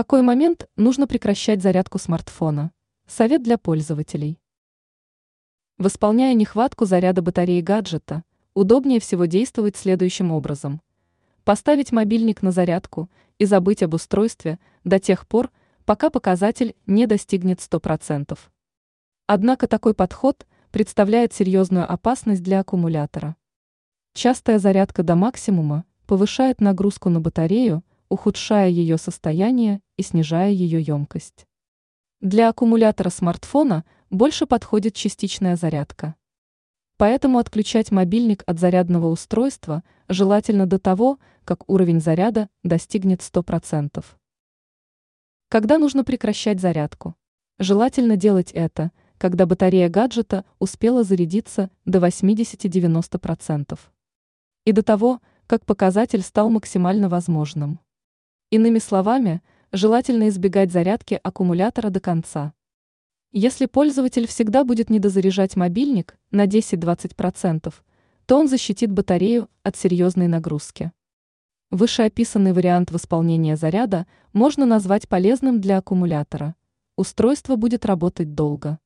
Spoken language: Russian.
какой момент нужно прекращать зарядку смартфона? Совет для пользователей. Восполняя нехватку заряда батареи гаджета, удобнее всего действовать следующим образом. Поставить мобильник на зарядку и забыть об устройстве до тех пор, пока показатель не достигнет 100%. Однако такой подход представляет серьезную опасность для аккумулятора. Частая зарядка до максимума повышает нагрузку на батарею, ухудшая ее состояние и снижая ее емкость. Для аккумулятора смартфона больше подходит частичная зарядка. Поэтому отключать мобильник от зарядного устройства желательно до того, как уровень заряда достигнет 100%. Когда нужно прекращать зарядку? Желательно делать это, когда батарея гаджета успела зарядиться до 80-90%. И до того, как показатель стал максимально возможным. Иными словами, желательно избегать зарядки аккумулятора до конца. Если пользователь всегда будет недозаряжать мобильник на 10-20%, то он защитит батарею от серьезной нагрузки. Вышеописанный вариант восполнения заряда можно назвать полезным для аккумулятора. Устройство будет работать долго.